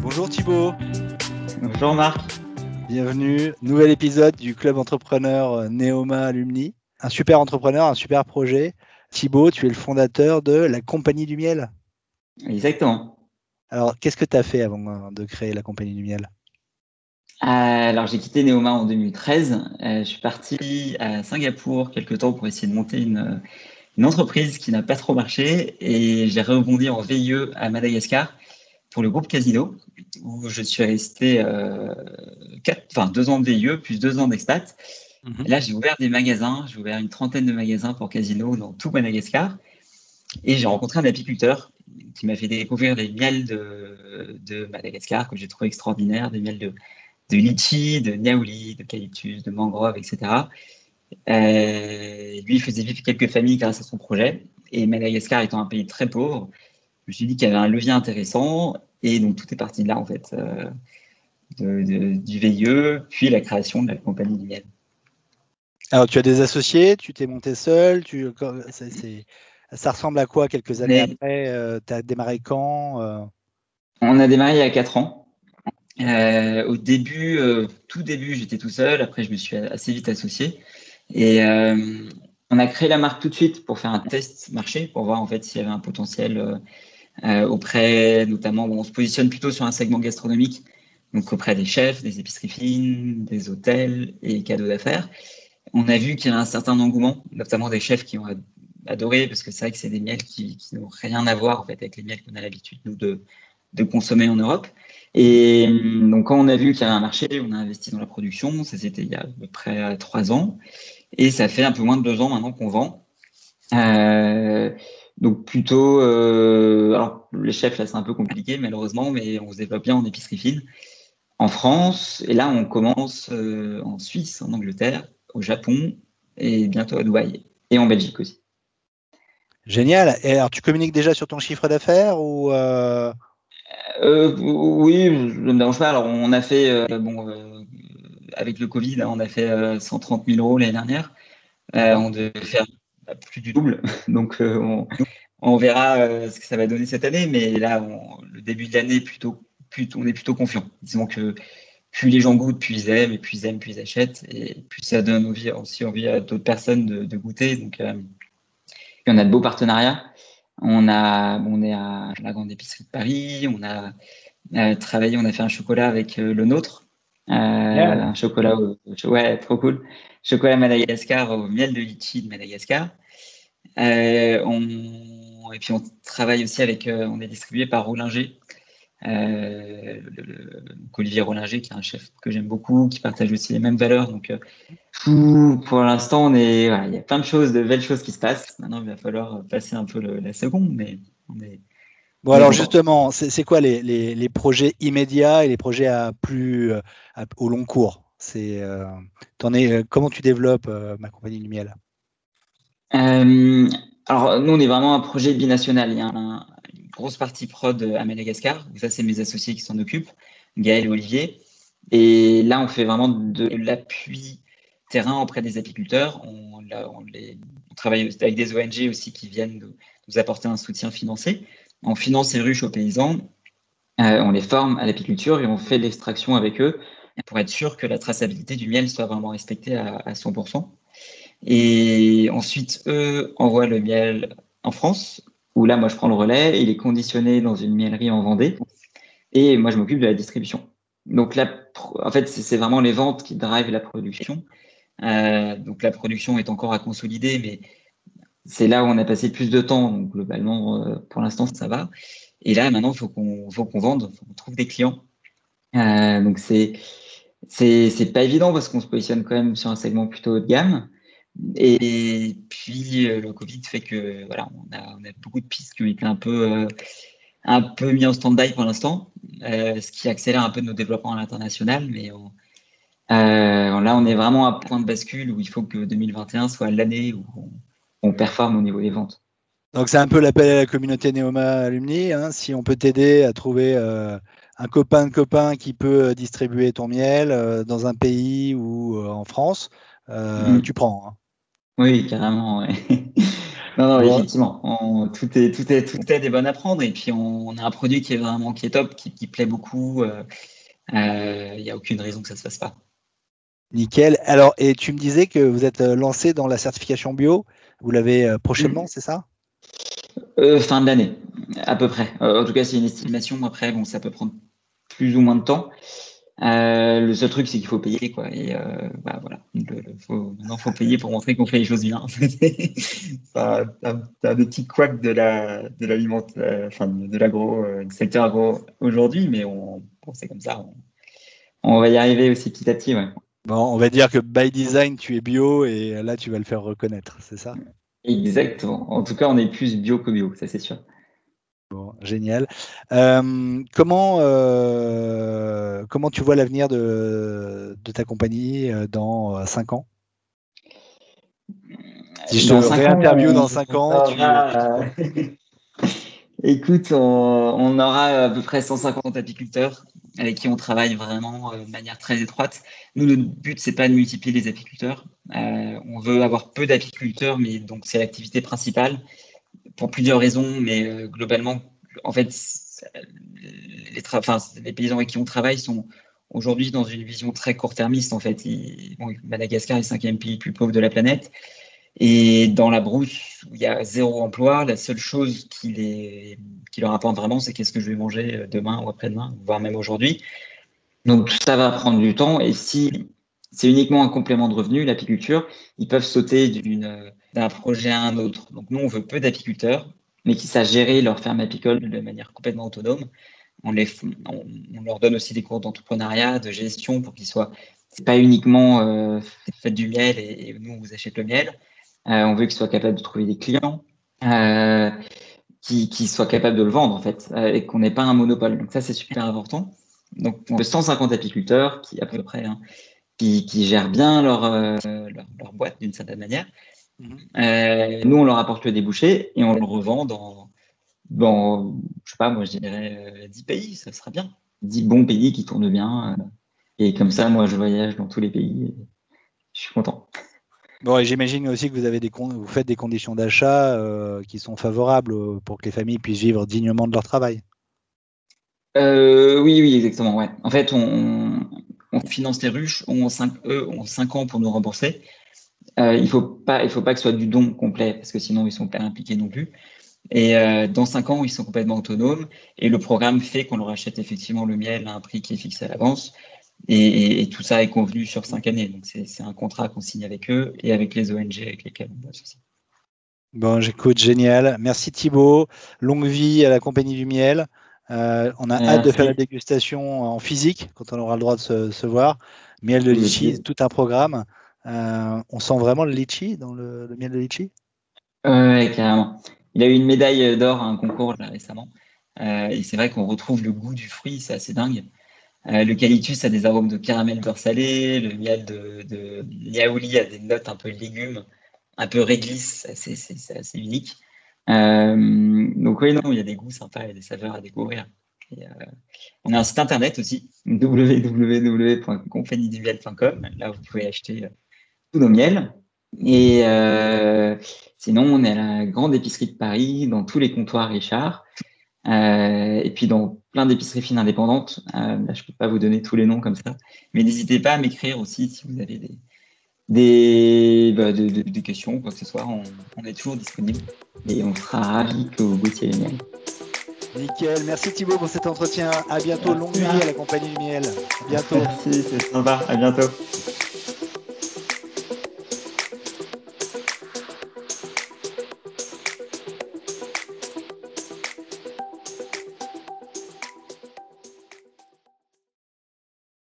Bonjour Thibaut. Bonjour Marc. Bienvenue, nouvel épisode du club entrepreneur Neoma Alumni. Un super entrepreneur, un super projet. Thibaut, tu es le fondateur de la Compagnie du Miel. Exactement. Alors, qu'est-ce que tu as fait avant de créer la Compagnie du Miel? Euh, alors, j'ai quitté Neoma en 2013. Euh, je suis parti à Singapour quelques temps pour essayer de monter une, entreprise qui n'a pas trop marché et j'ai rebondi en VIE à Madagascar pour le groupe Casino où je suis resté euh, enfin, deux ans de VIE plus deux ans d'expat. Mhm. Là, j'ai ouvert des magasins. J'ai ouvert une trentaine de magasins pour Casino dans tout Madagascar et j'ai rencontré un apiculteur qui m'a fait découvrir les miels de, de Madagascar que j'ai trouvé extraordinaires, des miels de de litchi, de niaouli, d'eucalyptus, de mangrove, etc. Euh, lui, il faisait vivre quelques familles grâce à son projet. Et Madagascar étant un pays très pauvre, je me suis dit qu'il y avait un levier intéressant. Et donc, tout est parti de là, en fait, euh, du VIE, puis la création de la compagnie du miel. Alors, tu as des associés, tu t'es monté seul, tu, ça ressemble à quoi quelques années après euh, Tu as démarré quand On a démarré il y a 4 ans. Euh, au début, euh, tout début, j'étais tout seul. Après, je me suis assez vite associé. Et euh, on a créé la marque tout de suite pour faire un test marché, pour voir en fait s'il y avait un potentiel auprès, notamment, on se positionne plutôt sur un segment gastronomique, donc auprès des chefs, des épiceries fines, des hôtels et cadeaux d'affaires. On a vu qu'il y a un certain engouement, notamment des chefs qui ont adoré, parce que c'est vrai que c'est des miels qui, n'ont rien à voir en fait avec les miels qu'on a l'habitude nous de, de consommer en Europe. Et donc, quand on a vu qu'il y avait un marché, on a investi dans la production. Ça, c'était il y a à peu près trois ans. Et ça fait un peu moins de deux ans maintenant qu'on vend. Euh, donc, plutôt. Euh, alors, les chefs, là, c'est un peu compliqué, malheureusement, mais on se développe bien en épicerie fine en France. Et là, on commence euh, en Suisse, en Angleterre, au Japon et bientôt à Dubaï et en Belgique aussi. Génial. Et alors, tu communiques déjà sur ton chiffre d'affaires ou euh, oui, je ne me dérange pas. Alors, on a fait, bon, avec le Covid, on a fait 130 000 euros l'année dernière. on devait faire plus du double. Donc, on, verra ce que ça va donner cette année. Mais là, le début de l'année, plutôt, on est plutôt confiant. Disons que plus les gens goûtent, plus ils aiment, et plus ils aiment, plus ils achètent. Et plus ça donne aussi envie à d'autres personnes de, goûter. Donc, en a de beaux partenariats. On a, on est à la grande épicerie de Paris. On a euh, travaillé, on a fait un chocolat avec euh, le nôtre. Euh, un chocolat, ouais, trop cool. Chocolat Madagascar au miel de litchi de Madagascar. on, et puis on travaille aussi avec, on est distribué par Roulinger, euh, le, Olivier Rollinger, qui est un chef que j'aime beaucoup, qui partage aussi les mêmes valeurs. Donc, euh, pour l'instant, on est, il y a plein de choses, de belles choses qui se passent. Maintenant, il va falloir passer un peu la seconde, mais on est. Bon, alors justement, c'est quoi les, les, projets immédiats et les projets à plus au long cours? C'est, euh, es, comment tu développes ma compagnie du miel? Alors, nous, on est vraiment un projet binational. Il y a un, grosse partie prod à Madagascar. Ça, c'est mes associés qui s'en occupent, Gaël et Olivier. Et là, on fait vraiment de l'appui terrain auprès des apiculteurs. On, travaille avec des ONG aussi qui viennent nous apporter un soutien financier. On finance les ruches aux paysans. Euh, on les forme à l'apiculture et on fait l'extraction avec eux pour être sûr que la traçabilité du miel soit vraiment respectée à, à 100%. Et ensuite, eux envoient le miel en France où là, moi, je prends le relais, il est conditionné dans une miellerie en Vendée, et moi, je m'occupe de la distribution. Donc là, en fait, c'est vraiment les ventes qui drivent la production. Euh, donc la production est encore à consolider, mais c'est là où on a passé plus de temps. Donc globalement, euh, pour l'instant, ça va. Et là, maintenant, il faut qu'on qu'on vende, faut qu'on trouve des clients. Euh, donc c'est c'est pas évident parce qu'on se positionne quand même sur un segment plutôt haut de gamme. Et puis euh, le Covid fait que voilà, on a, beaucoup de pistes qui ont été un peu, euh, un peu mis en stand-by pour l'instant, euh, ce qui accélère un peu nos développements à l'international. Mais là, on est vraiment à point de bascule où il faut que 2021 soit l'année où on, performe au niveau des ventes. Donc c'est un peu l'appel à la communauté Neoma Alumni. Hein. si on peut t'aider à trouver un copain de copain qui peut distribuer ton miel dans un pays ou en France, mm. tu prends. Hein. Oui, carrément. Non, non, effectivement. tout, est, tout, est, tout est des bonnes à prendre. Et puis, on, a un produit qui est vraiment qui est top, qui, plaît beaucoup. Il n'y a aucune raison que ça ne se fasse pas. Nickel. Alors, et tu me disais que vous êtes lancé dans la certification bio. Vous l'avez prochainement, mm. c'est ça? Fin de l'année, à peu près. en tout cas, c'est une estimation. Après, bon, ça peut prendre plus ou moins de temps. Euh, le seul truc, c'est qu'il faut payer, quoi. Et euh, bah, voilà, faut, maintenant, faut payer pour montrer qu'on fait les choses bien. ça, un des petits couacs de la, de l'aliment, euh, enfin, de l'agro, du secteur agro aujourd'hui, mais on, c'est comme ça. On, va y arriver aussi petit à petit, ouais. Bon, on va dire que by design, tu es bio et là, tu vas le faire reconnaître, c'est ça? Exactement. En tout cas, on est plus bio que bio, ça c'est sûr. Bon, génial. Euh, comment, euh, comment tu vois l'avenir de, ta compagnie euh, dans 5 ans? Si je te réinterview dans 5 ans, Écoute, on, aura à peu près 150 apiculteurs avec qui on travaille vraiment de manière très étroite. Nous, notre but, c'est pas de multiplier les apiculteurs. on veut avoir peu d'apiculteurs, mais donc c'est l'activité principale pour plusieurs raisons, mais euh, globalement, en fait, les, les, paysans avec qui on travaille sont aujourd'hui dans une vision très court-termiste. En fait, Madagascar est le cinquième pays le plus pauvre de la planète. Et dans la brousse où il y a zéro emploi, la seule chose qui, les, qui leur apporte vraiment, c'est qu'est-ce que je vais manger euh, demain ou après-demain, voire même aujourd'hui. Donc ça va prendre du temps. Et si c'est uniquement un complément de revenu, l'apiculture, ils peuvent sauter d'un projet à un autre. Donc nous, on veut peu d'apiculteurs, mais qui sachent gérer leur ferme apicole de manière complètement autonome. On, les, on, leur donne aussi des cours d'entrepreneuriat, de gestion pour qu'ils soient. C'est pas uniquement euh, faites du miel et, nous on vous achète le miel. Euh, on veut qu'ils soient capables de trouver des clients, euh, qui, qui, soient capables de le vendre en fait, euh, et qu'on n'ait pas un monopole. Donc ça c'est super important. Donc on a 150 apiculteurs qui à peu près hein, qui, gèrent bien leur, euh, leur, boîte d'une certaine manière. Mhm. Euh, nous, on leur apporte le débouché et on le revend dans, dans je sais pas, moi je dirais 10 euh, pays, ça sera bien. 10 bons pays qui tournent bien. et comme ça, moi, je voyage dans tous les pays. je suis content. Bon, j'imagine aussi que vous, avez des vous faites des conditions d'achat qui sont favorables pour que les familles puissent vivre dignement de leur travail. oui, oui, exactement. Ouais. En fait, on, finance les ruches, ont 5, eux ont 5 ans pour nous rembourser. Euh, il ne faut, pas, faut pas que ce soit du don complet, parce que sinon, ils ne sont pas impliqués non plus. Et euh, dans 5 ans, ils sont complètement autonomes. Et le programme fait qu'on leur achète effectivement le miel à un prix qui est fixé à l'avance. Et, tout ça est convenu sur 5 années. Donc, c'est un contrat qu'on signe avec eux et avec les ONG avec lesquelles on bosse aussi. Bon, j'écoute, génial. Merci Thibaut. Longue vie à la compagnie du miel. Euh, on a hâte de faire la dégustation en physique quand on aura le droit de se, voir. Miel de litchi, tout un programme. Euh, on sent vraiment le litchi dans le, miel de litchi? Oui, carrément. Il a eu une médaille d'or à un concours récemment. Euh, et c'est vrai qu'on retrouve le goût du fruit, c'est assez dingue. Le calitus a des arômes de caramel beurre salé, le miel de, de a des notes un peu légumes, un peu réglisse, c'est assez unique. Euh, donc oui, non, il y a des goûts sympas et des saveurs à découvrir. Euh, on a un site internet aussi, www.compagniedumiel.com. Là, vous pouvez acheter euh, tous nos miels. Et sinon, on est à la grande épicerie de Paris, dans tous les comptoirs Richard. Et puis dans plein d'épiceries fines indépendantes. là, je ne peux pas vous donner tous les noms comme ça. Mais n'hésitez pas à m'écrire aussi si vous avez des, des, bah, des questions, quoi que ce soit, on, est toujours disponible et on sera ravis que vous goûtiez les miels. Nickel, merci Thibaut pour cet entretien. À bientôt, longue nuit à la compagnie du miel. À bientôt. Merci, c'est sympa. À bientôt.